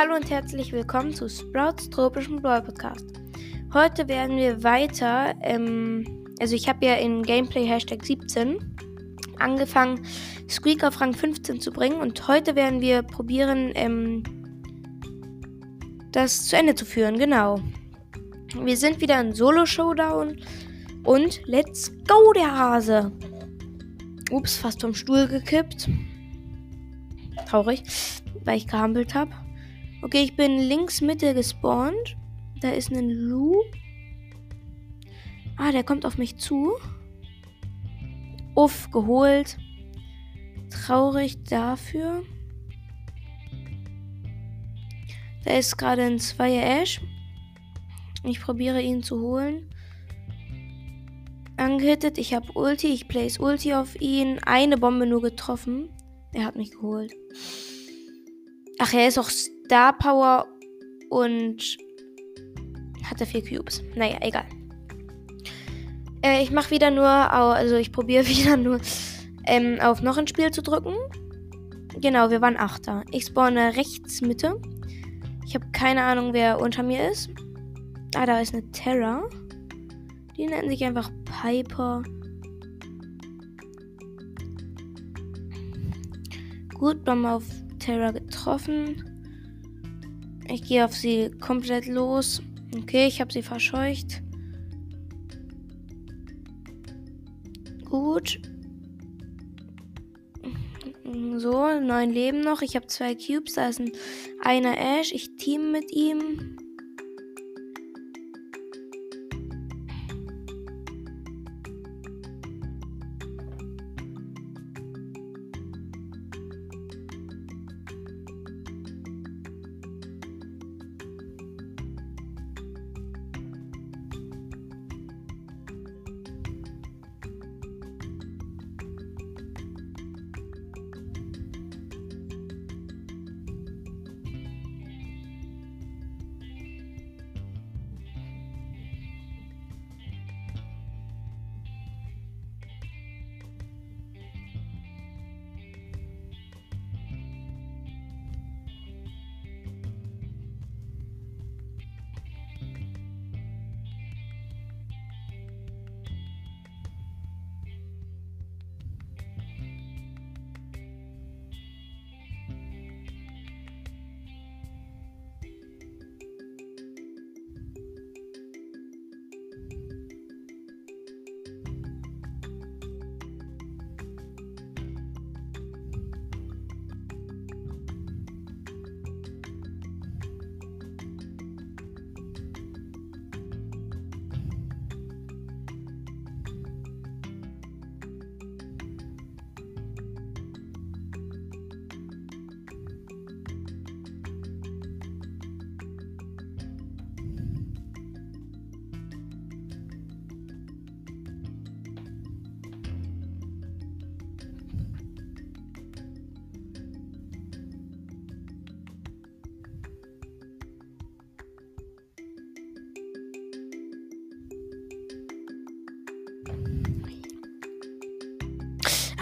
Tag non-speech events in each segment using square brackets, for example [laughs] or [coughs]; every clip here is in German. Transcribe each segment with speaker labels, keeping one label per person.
Speaker 1: Hallo und herzlich willkommen zu Sprouts tropischem Brawl Podcast. Heute werden wir weiter, ähm, also ich habe ja in Gameplay Hashtag 17 angefangen, Squeak auf Rang 15 zu bringen und heute werden wir probieren, ähm, das zu Ende zu führen, genau. Wir sind wieder in Solo-Showdown und let's go, der Hase. Ups, fast vom Stuhl gekippt. Traurig, weil ich gehampelt habe. Okay, ich bin links Mitte gespawnt. Da ist ein Lu. Ah, der kommt auf mich zu. Uff, geholt. Traurig dafür. Da ist gerade ein Zweier Ash. Ich probiere ihn zu holen. Angehittet, ich habe Ulti, ich place Ulti auf ihn. Eine Bombe nur getroffen. Er hat mich geholt. Ach, er ist auch Star Power und hatte vier Cubes. Naja, egal. Äh, ich mache wieder nur, also ich probiere [laughs] wieder nur ähm, auf noch ein Spiel zu drücken. Genau, wir waren Achter. Ich spawne rechts Mitte. Ich habe keine Ahnung, wer unter mir ist. Ah, da ist eine Terra. Die nennen sich einfach Piper. Gut, Bombe auf Terra getroffen. Ich gehe auf sie komplett los. Okay, ich habe sie verscheucht. Gut. So, neun Leben noch. Ich habe zwei Cubes. Da ist ein einer Ash. Ich team mit ihm.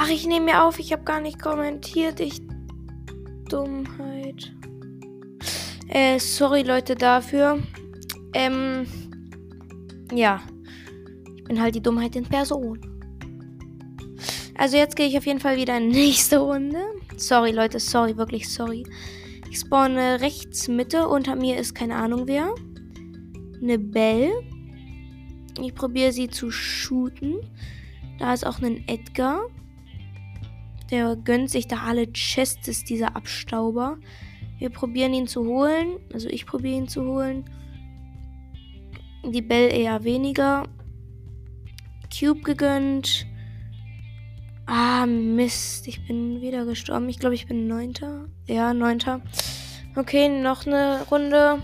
Speaker 1: Ach, ich nehme mir auf, ich habe gar nicht kommentiert. Ich. Dummheit. Äh, sorry Leute dafür. Ähm. Ja. Ich bin halt die Dummheit in Person. Also jetzt gehe ich auf jeden Fall wieder in die [laughs] nächste Runde. Sorry Leute, sorry, wirklich sorry. Ich spawne rechts Mitte. Unter mir ist keine Ahnung wer. Eine Belle. Ich probiere sie zu shooten. Da ist auch ein Edgar. Der gönnt sich da alle Chests, dieser Abstauber. Wir probieren ihn zu holen. Also ich probiere ihn zu holen. Die Bell eher weniger. Cube gegönnt. Ah, Mist. Ich bin wieder gestorben. Ich glaube, ich bin Neunter. Ja, Neunter. Okay, noch eine Runde.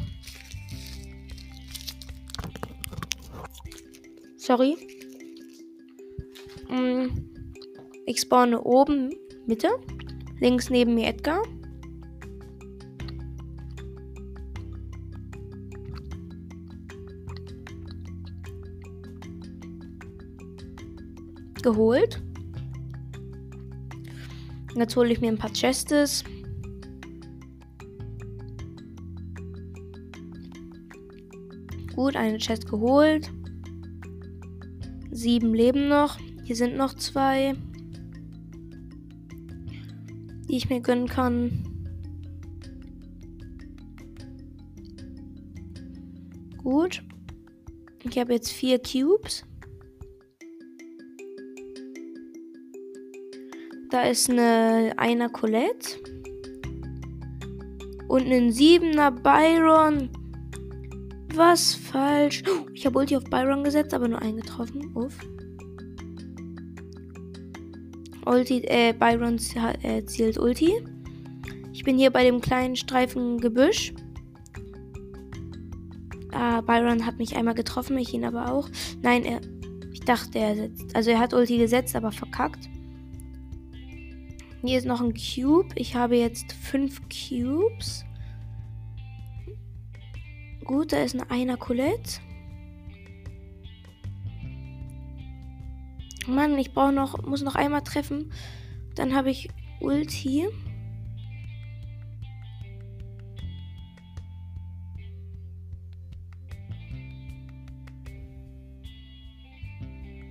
Speaker 1: Sorry. Mm. Ich spawne oben Mitte. Links neben mir Edgar. Geholt. Jetzt hole ich mir ein paar Chestes. Gut, eine Chest geholt. Sieben leben noch. Hier sind noch zwei, die ich mir gönnen kann. Gut. Ich habe jetzt vier Cubes. Da ist eine einer Colette. Und ein siebener Byron. Was falsch? Ich habe Ulti auf Byron gesetzt, aber nur eingetroffen. Uff. Ulti, äh, Byron äh, zielt Ulti. Ich bin hier bei dem kleinen Streifen Gebüsch. Ah, Byron hat mich einmal getroffen, ich ihn aber auch. Nein, er. Ich dachte, er setzt. Also er hat Ulti gesetzt, aber verkackt. Hier ist noch ein Cube. Ich habe jetzt fünf Cubes. Gut, da ist eine Einer Colette. Mann, ich brauche noch, muss noch einmal treffen. Dann habe ich Ulti.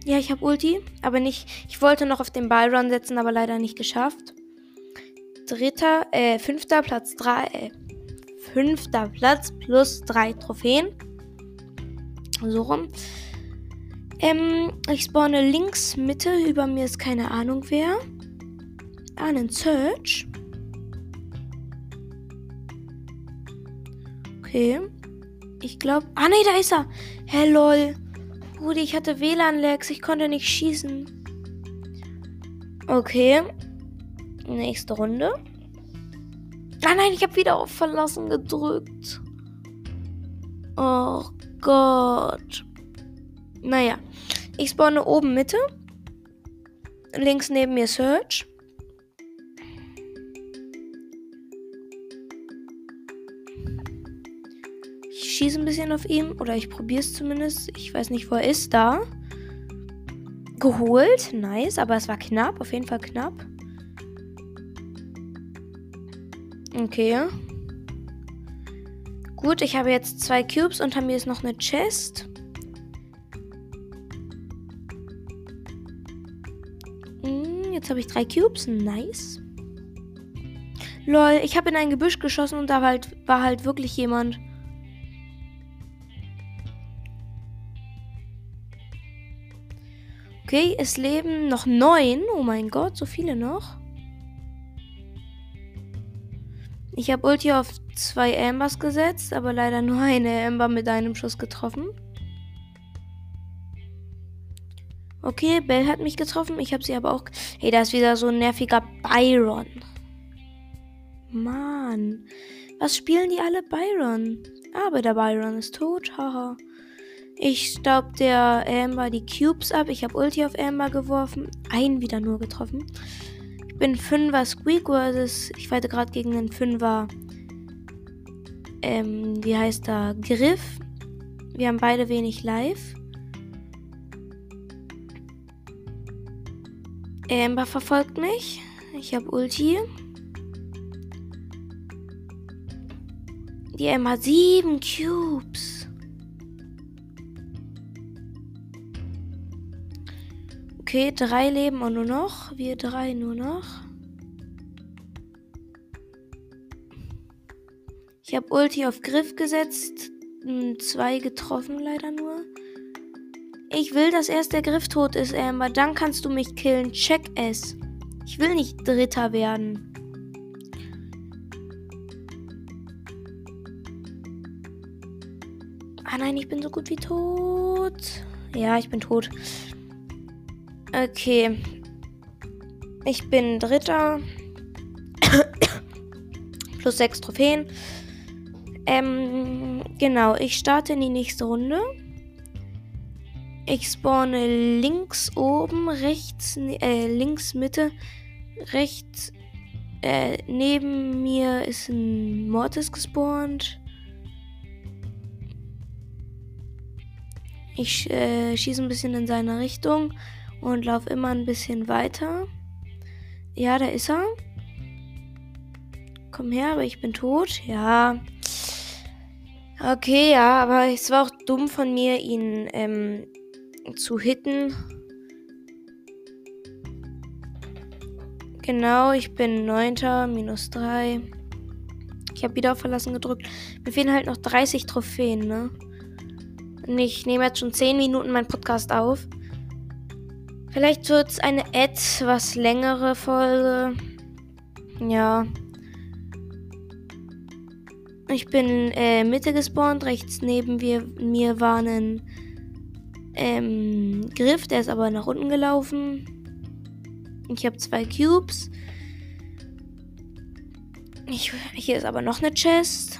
Speaker 1: Ja, ich habe Ulti, aber nicht. Ich wollte noch auf den Ballrun setzen, aber leider nicht geschafft. Dritter, äh, fünfter Platz, drei, äh, fünfter Platz plus drei Trophäen. So rum. Ähm, ich spawne links Mitte. Über mir ist keine Ahnung wer. Ah, einen Search. Okay. Ich glaube. Ah, nee, da ist er. Hey, lol. Brudi, ich hatte WLAN-Lags. Ich konnte nicht schießen. Okay. Nächste Runde. Ah nein, ich habe wieder auf Verlassen gedrückt. Oh Gott. Naja. Ich spawne oben Mitte. Links neben mir Search. schieße ein bisschen auf ihn. Oder ich probiere es zumindest. Ich weiß nicht, wo er ist. Da. Geholt. Nice. Aber es war knapp. Auf jeden Fall knapp. Okay. Gut, ich habe jetzt zwei Cubes. Unter mir ist noch eine Chest. Jetzt habe ich drei Cubes. Nice. Lol, ich habe in ein Gebüsch geschossen und da war halt, war halt wirklich jemand. Okay, es leben noch neun. Oh mein Gott, so viele noch. Ich habe Ulti auf zwei Ambers gesetzt, aber leider nur eine Amber mit einem Schuss getroffen. Okay, Bell hat mich getroffen. Ich habe sie aber auch. Hey, da ist wieder so ein nerviger Byron. Mann. Was spielen die alle Byron? Aber der Byron ist tot. Haha. Ich staub der Amber die Cubes ab. Ich habe Ulti auf Amber geworfen. Einen wieder nur getroffen. Ich bin 5er Squeak versus. Ich weite gerade gegen einen 5er. Ähm, wie heißt da? Griff. Wir haben beide wenig Live. Amber verfolgt mich. Ich habe Ulti. Die Amber hat sieben Cubes. Okay, drei leben und nur noch. Wir drei nur noch. Ich habe Ulti auf Griff gesetzt. Zwei getroffen leider nur. Ich will, dass erst der Griff tot ist, Amber. Dann kannst du mich killen. Check es. Ich will nicht Dritter werden. Ah nein, ich bin so gut wie tot. Ja, ich bin tot. Okay. Ich bin Dritter. [coughs] Plus sechs Trophäen. Ähm, genau. Ich starte in die nächste Runde. Ich spawne links oben, rechts, äh, links Mitte, rechts, äh, neben mir ist ein Mortis gespawnt. Ich äh, schieße ein bisschen in seine Richtung und laufe immer ein bisschen weiter. Ja, da ist er. Komm her, aber ich bin tot. Ja. Okay, ja, aber es war auch dumm von mir, ihn ähm, zu hitten. Genau, ich bin 9. minus 3. Ich habe wieder auf Verlassen gedrückt. Mir fehlen halt noch 30 Trophäen, ne? Und ich nehme jetzt schon 10 Minuten meinen Podcast auf. Vielleicht wird es eine etwas längere Folge. Ja. Ich bin äh, Mitte gespawnt. Rechts neben wir, mir war ein ähm, Griff. Der ist aber nach unten gelaufen. Ich habe zwei Cubes. Ich, hier ist aber noch eine Chest.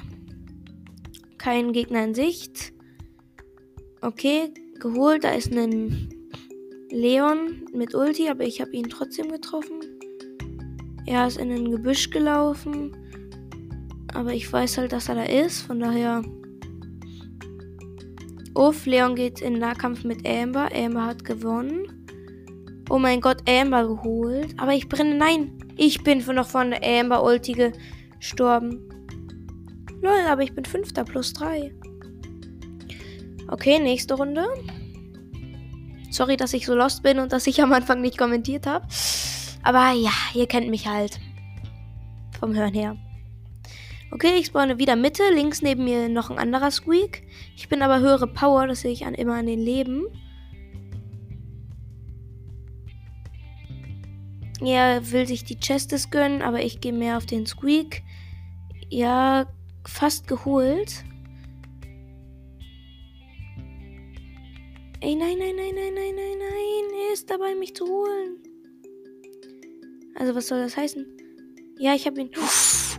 Speaker 1: Kein Gegner in Sicht. Okay, geholt. Da ist ein Leon mit Ulti, aber ich habe ihn trotzdem getroffen. Er ist in ein Gebüsch gelaufen. Aber ich weiß halt, dass er da ist. Von daher. Uff, Leon geht in Nahkampf mit Amber. Amber hat gewonnen. Oh mein Gott, Amber geholt. Aber ich brenne. Nein, ich bin noch von der Amber Ulti gestorben. Lol, aber ich bin Fünfter plus drei. Okay, nächste Runde. Sorry, dass ich so lost bin und dass ich am Anfang nicht kommentiert habe. Aber ja, ihr kennt mich halt. Vom Hören her. Okay, ich spawne wieder Mitte. Links neben mir noch ein anderer Squeak. Ich bin aber höhere Power, das sehe ich an, immer an den Leben. Er will sich die Chestes gönnen, aber ich gehe mehr auf den Squeak. Ja, fast geholt. Ey, nein, nein, nein, nein, nein, nein, nein. Er ist dabei, mich zu holen. Also, was soll das heißen? Ja, ich habe ihn.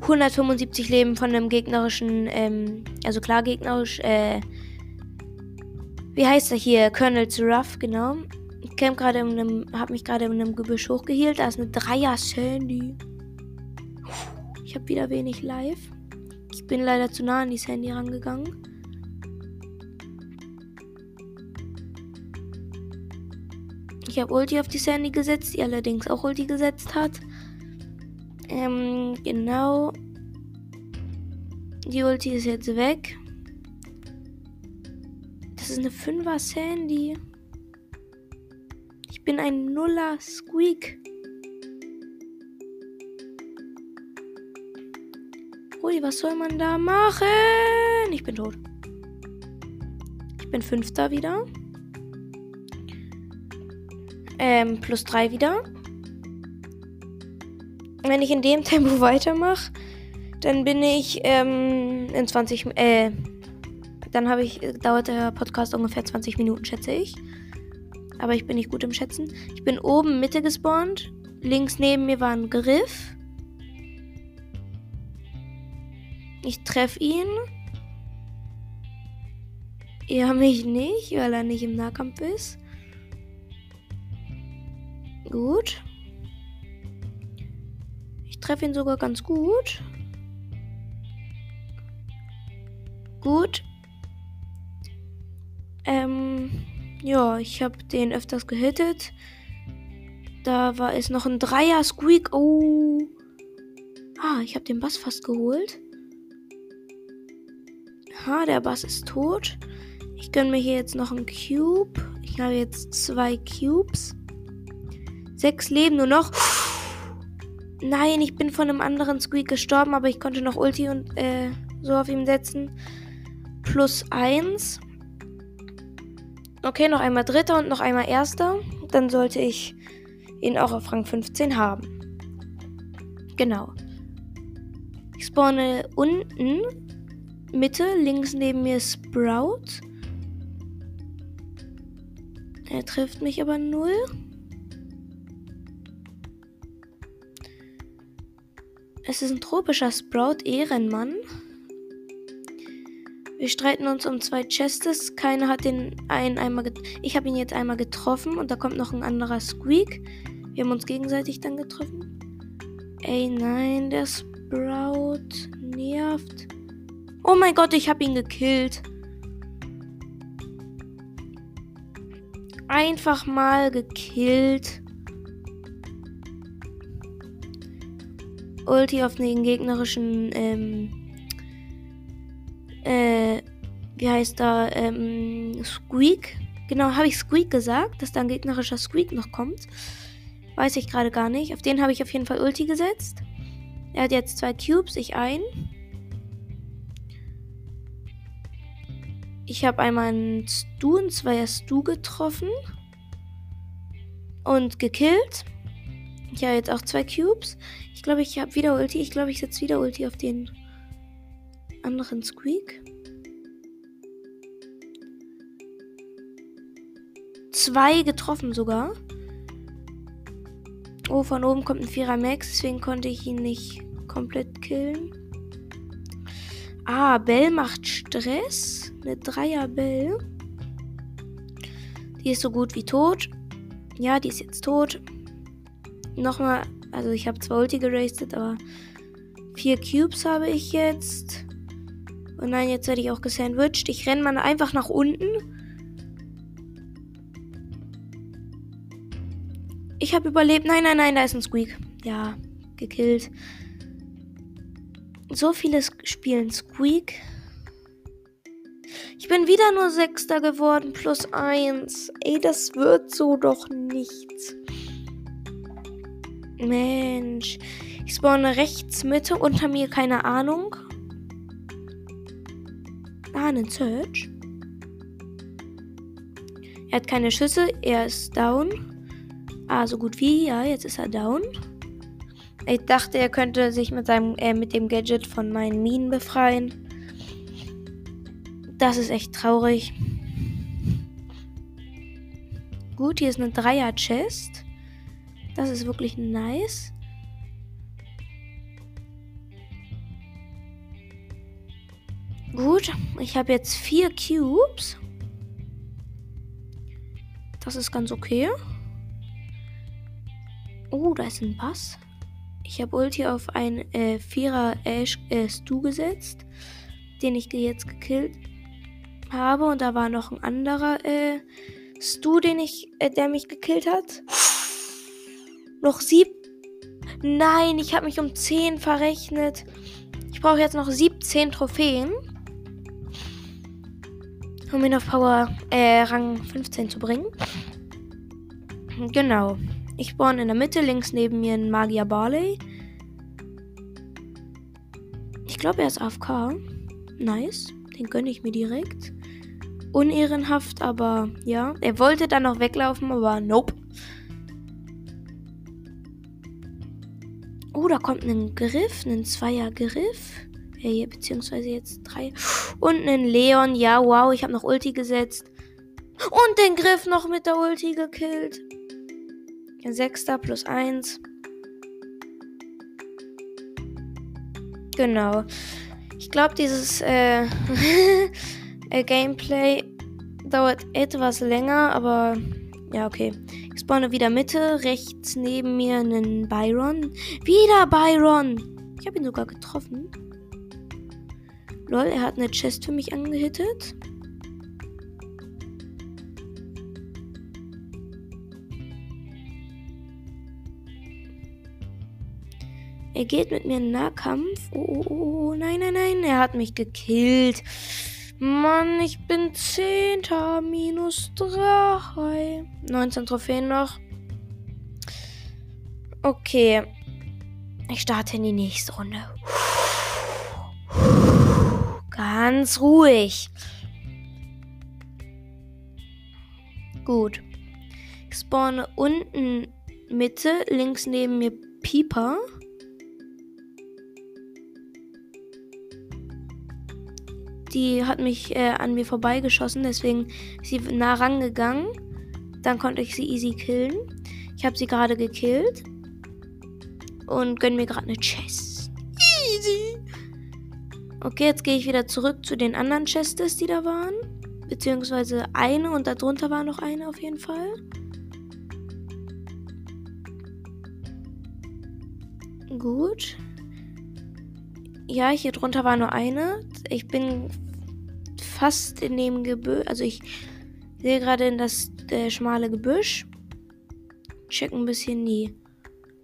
Speaker 1: 175 Leben von einem gegnerischen, ähm, also klar gegnerisch, äh, wie heißt er hier? Colonel Ruff, genau. Ich camp gerade in einem, hab mich gerade in einem Gebüsch hochgehielt. Da ist eine Dreier-Sandy. Ich habe wieder wenig live. Ich bin leider zu nah an die Sandy rangegangen. Ich habe Ulti auf die Sandy gesetzt, die allerdings auch Ulti gesetzt hat. Ähm, genau. Die Ulti ist jetzt weg. Das ist eine 5er Sandy. Ich bin ein Nuller Squeak. Ui, was soll man da machen? Ich bin tot. Ich bin Fünfter wieder. Ähm, plus drei wieder. Wenn ich in dem Tempo weitermache, dann bin ich ähm, in 20, äh, dann habe ich, dauert der Podcast ungefähr 20 Minuten, schätze ich. Aber ich bin nicht gut im Schätzen. Ich bin oben Mitte gespawnt. Links neben mir war ein Griff. Ich treffe ihn. Er mich nicht, weil er nicht im Nahkampf ist. Gut. Treffe ihn sogar ganz gut. Gut. Ähm. Ja, ich habe den öfters gehittet. Da war es noch ein Dreier Squeak. Oh. Ah, ich habe den Bass fast geholt. Ha, der Bass ist tot. Ich gönne mir hier jetzt noch einen Cube. Ich habe jetzt zwei Cubes. Sechs Leben nur noch. Nein, ich bin von einem anderen Squeak gestorben, aber ich konnte noch Ulti und äh, so auf ihn setzen. Plus eins. Okay, noch einmal dritter und noch einmal erster. Dann sollte ich ihn auch auf Rang 15 haben. Genau. Ich spawne unten, Mitte, links neben mir Sprout. Er trifft mich aber null. Es ist ein tropischer Sprout, Ehrenmann. Wir streiten uns um zwei Chestes. Keiner hat den einen einmal Ich habe ihn jetzt einmal getroffen und da kommt noch ein anderer Squeak. Wir haben uns gegenseitig dann getroffen. Ey, nein, der Sprout nervt. Oh mein Gott, ich habe ihn gekillt. Einfach mal gekillt. Ulti auf den gegnerischen ähm, äh, wie heißt da, ähm, Squeak. Genau, habe ich Squeak gesagt, dass da ein gegnerischer Squeak noch kommt. Weiß ich gerade gar nicht. Auf den habe ich auf jeden Fall Ulti gesetzt. Er hat jetzt zwei Cubes, ich ein. Ich habe einmal einen Stu, einen Zweier Stu getroffen. Und gekillt. Habe jetzt auch zwei Cubes. Ich glaube, ich habe wieder Ulti. Ich glaube, ich setze wieder Ulti auf den anderen Squeak. Zwei getroffen sogar. Oh, von oben kommt ein Vierer Max, deswegen konnte ich ihn nicht komplett killen. Ah, Bell macht Stress. Eine Dreier Bell. Die ist so gut wie tot. Ja, die ist jetzt tot. Nochmal, also ich habe zwei Ulti gerastet, aber vier Cubes habe ich jetzt. Und nein, jetzt werde ich auch gesandwiched. Ich renne mal einfach nach unten. Ich habe überlebt. Nein, nein, nein, da ist ein Squeak. Ja, gekillt. So viele spielen Squeak. Ich bin wieder nur Sechster geworden, plus eins. Ey, das wird so doch nichts. Mensch. Ich spawne rechts, Mitte, unter mir keine Ahnung. Ah, einen Search. Er hat keine Schüsse, er ist down. Ah, so gut wie, ja, jetzt ist er down. Ich dachte, er könnte sich mit seinem, äh, mit dem Gadget von meinen Minen befreien. Das ist echt traurig. Gut, hier ist eine Dreier-Chest. Das ist wirklich nice. Gut, ich habe jetzt vier Cubes. Das ist ganz okay. Oh, da ist ein Bass. Ich habe Ulti auf einen äh, Vierer Ash äh, Stu gesetzt, den ich jetzt gekillt habe. Und da war noch ein anderer äh, Stu, den ich, äh, der mich gekillt hat. Noch sieb. Nein, ich habe mich um 10 verrechnet. Ich brauche jetzt noch 17 Trophäen. Um ihn auf Power äh, Rang 15 zu bringen. Genau. Ich spawn in der Mitte, links neben mir ein Magier Barley. Ich glaube, er ist AFK. Nice. Den gönne ich mir direkt. Unehrenhaft, aber ja. Er wollte dann noch weglaufen, aber nope. Oh, da kommt ein Griff, ein Zweier-Griff. Ja, hier, beziehungsweise jetzt drei. Und ein Leon. Ja, wow, ich habe noch Ulti gesetzt. Und den Griff noch mit der Ulti gekillt. Sechster plus eins. Genau. Ich glaube, dieses äh, [laughs] äh, Gameplay dauert etwas länger, aber ja, okay. Ich spawne wieder Mitte, rechts neben mir einen Byron. Wieder Byron! Ich habe ihn sogar getroffen. Lol, er hat eine Chest für mich angehittet. Er geht mit mir in Nahkampf. Oh, oh, oh, oh, nein, nein, nein. Er hat mich gekillt. Mann, ich bin Zehnter. Minus 3. 19 Trophäen noch. Okay. Ich starte in die nächste Runde. Ganz ruhig. Gut. Ich spawne unten Mitte, links neben mir Pieper. Die hat mich äh, an mir vorbeigeschossen, deswegen ist sie nah rangegangen. Dann konnte ich sie easy killen. Ich habe sie gerade gekillt. Und gönn mir gerade eine Chest. Easy. Okay, jetzt gehe ich wieder zurück zu den anderen Chests, die da waren. Beziehungsweise eine und darunter war noch eine auf jeden Fall. Gut. Ja, hier drunter war nur eine. Ich bin fast in dem Gebüsch. Also ich sehe gerade in das äh, schmale Gebüsch. Check ein bisschen die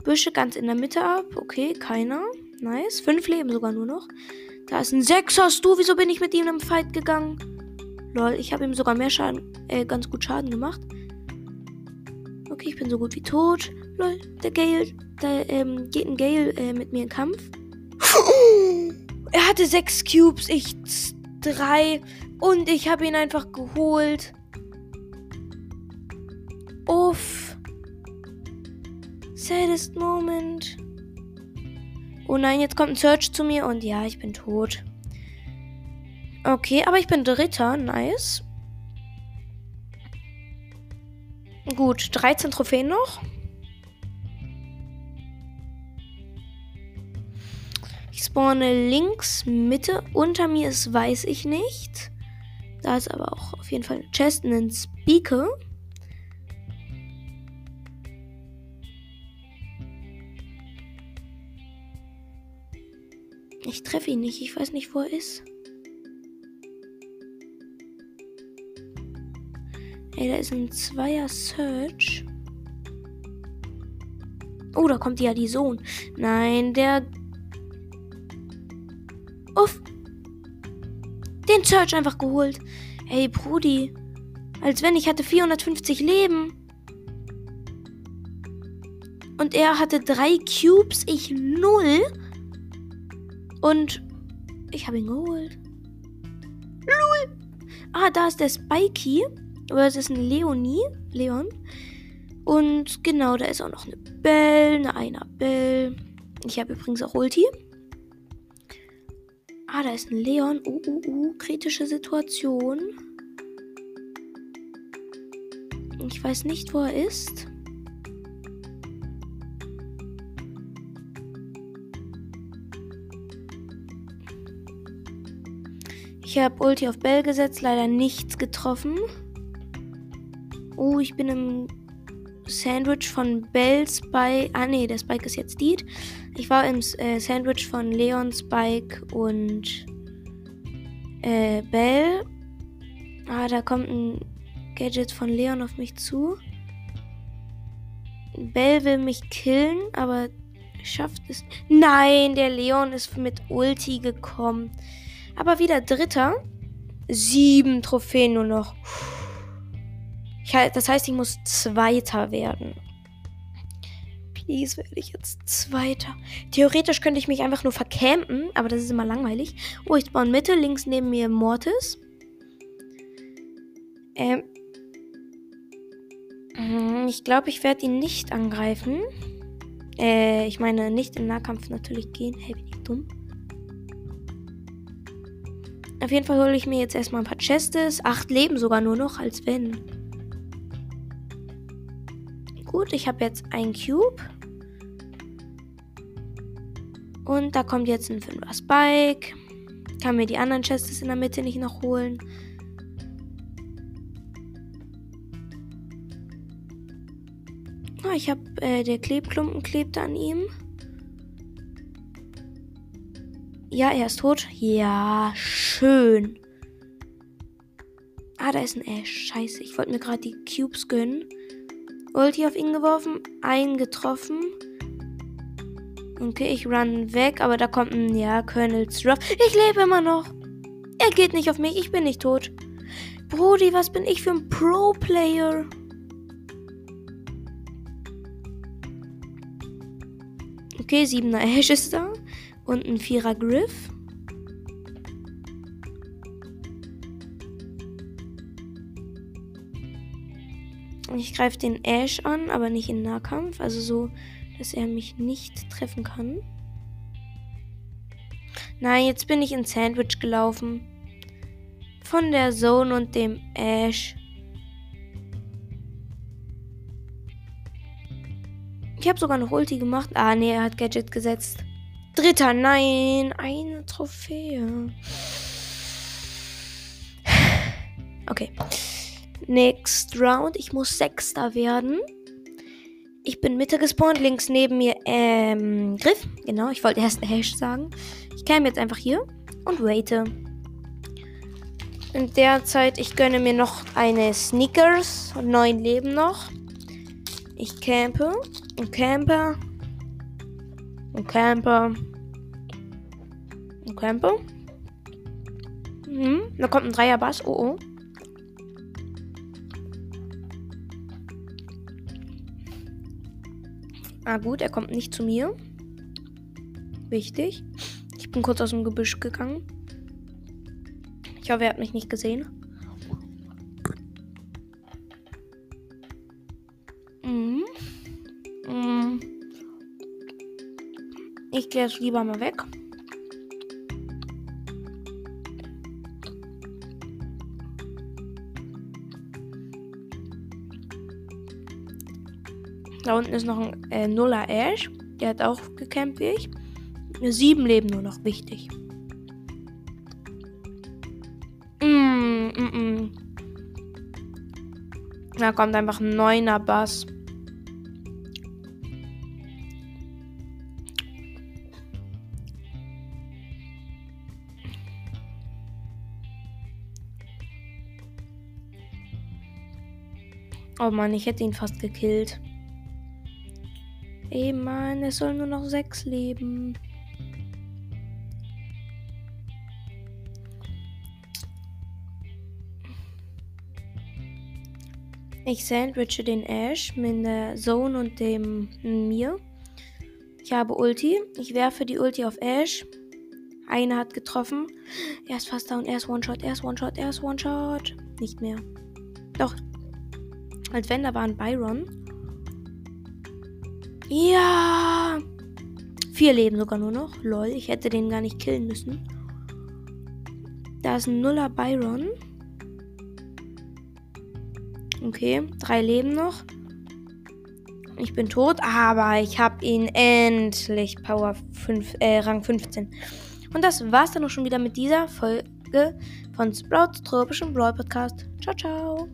Speaker 1: Büsche ganz in der Mitte ab. Okay, keiner. Nice. Fünf Leben sogar nur noch. Da ist ein Sechser. Du, wieso bin ich mit ihm im Fight gegangen? Lol, ich habe ihm sogar mehr Schaden, äh, ganz gut Schaden gemacht. Okay, ich bin so gut wie tot. Lol, der Gale, da ähm, geht ein Gale äh, mit mir in Kampf. Er hatte sechs Cubes, ich drei. Und ich habe ihn einfach geholt. Uff. Saddest Moment. Oh nein, jetzt kommt ein Search zu mir und ja, ich bin tot. Okay, aber ich bin Dritter. Nice. Gut, 13 Trophäen noch. Spawne links, Mitte. Unter mir ist, weiß ich nicht. Da ist aber auch auf jeden Fall eine Chest und ein Speaker. Ich treffe ihn nicht. Ich weiß nicht, wo er ist. Ey, da ist ein Zweier Search. Oh, da kommt ja die Sohn. Nein, der. Uff. Den Search einfach geholt. Ey, Brudi. Als wenn ich hatte 450 Leben. Und er hatte drei Cubes, ich null. Und ich habe ihn geholt. Lul. Ah, da ist der Spikey. Oder es ist ein Leonie. Leon. Und genau, da ist auch noch eine Bell, eine Annabelle. Ich habe übrigens auch Ulti. Ah, da ist ein Leon. Uh, uh, uh. Kritische Situation. Ich weiß nicht, wo er ist. Ich habe Ulti auf Bell gesetzt, leider nichts getroffen. Oh, ich bin im Sandwich von Bell, Spike. Ah, nee, der Spike ist jetzt Deed. Ich war im äh, Sandwich von Leon, Spike und äh, Bell. Ah, da kommt ein Gadget von Leon auf mich zu. Bell will mich killen, aber schafft es. Nein, der Leon ist mit Ulti gekommen. Aber wieder Dritter. Sieben Trophäen nur noch. Ich, das heißt, ich muss Zweiter werden. Please werde ich jetzt Zweiter. Theoretisch könnte ich mich einfach nur vercampen, aber das ist immer langweilig. Oh, ich spawn Mitte, links neben mir Mortis. Ähm. Hm, ich glaube, ich werde ihn nicht angreifen. Äh, ich meine, nicht im Nahkampf natürlich gehen. Hey, bin ich dumm? Auf jeden Fall hole ich mir jetzt erstmal ein paar Chestes. Acht Leben sogar nur noch, als wenn. Gut, ich habe jetzt ein Cube. Und da kommt jetzt ein 5er Spike. Kann mir die anderen Chestes in der Mitte nicht noch holen. Oh, ich habe äh, der Klebklumpen klebte an ihm. Ja, er ist tot. Ja, schön. Ah, da ist ein Ash. Scheiße, ich wollte mir gerade die Cubes gönnen. Ulti auf ihn geworfen, einen getroffen. Okay, ich run weg, aber da kommt ein, ja, Colonel's Ruff. Ich lebe immer noch. Er geht nicht auf mich, ich bin nicht tot. Brody, was bin ich für ein Pro-Player? Okay, 7er Ash ist da und ein Vierer Griff. Ich greife den Ash an, aber nicht in Nahkampf. Also so, dass er mich nicht treffen kann. Nein, jetzt bin ich in Sandwich gelaufen. Von der Zone und dem Ash. Ich habe sogar noch Ulti gemacht. Ah, nee, er hat Gadget gesetzt. Dritter, nein. Eine Trophäe. [sighs] Okay. Next Round. Ich muss Sechster werden. Ich bin Mitte gespawnt, links neben mir ähm, Griff. Genau, ich wollte erst Hash sagen. Ich käme jetzt einfach hier und waite. In der Zeit, ich gönne mir noch eine Sneakers. Neun Leben noch. Ich campe und campe und campe und campe. Hm, da kommt ein Dreier Bass. Oh oh. Ah gut, er kommt nicht zu mir. Wichtig. Ich bin kurz aus dem Gebüsch gegangen. Ich hoffe, er hat mich nicht gesehen. Mhm. Mhm. Ich gehe jetzt lieber mal weg. Da unten ist noch ein äh, Nuller Ash. Der hat auch gekämpft wie ich. Sieben Leben nur noch. Wichtig. Mm, mm, mm. Da kommt einfach ein neuner Bass. Oh Mann, ich hätte ihn fast gekillt. Ey Mann, es soll nur noch sechs leben. Ich sandwiche den Ash mit der Zone und dem mir. Ich habe Ulti. Ich werfe die Ulti auf Ash. Einer hat getroffen. Er ist fast down. Er ist One-Shot. Er ist One-Shot. Er ist One-Shot. Nicht mehr. Doch. Als wenn da war ein Byron. Ja. Vier Leben sogar nur noch. Lol, ich hätte den gar nicht killen müssen. Da ist ein Nuller Byron. Okay, drei Leben noch. Ich bin tot, aber ich habe ihn endlich Power 5, äh, Rang 15. Und das war's dann auch schon wieder mit dieser Folge von Sprouts tropischem Brawl Podcast. Ciao, ciao.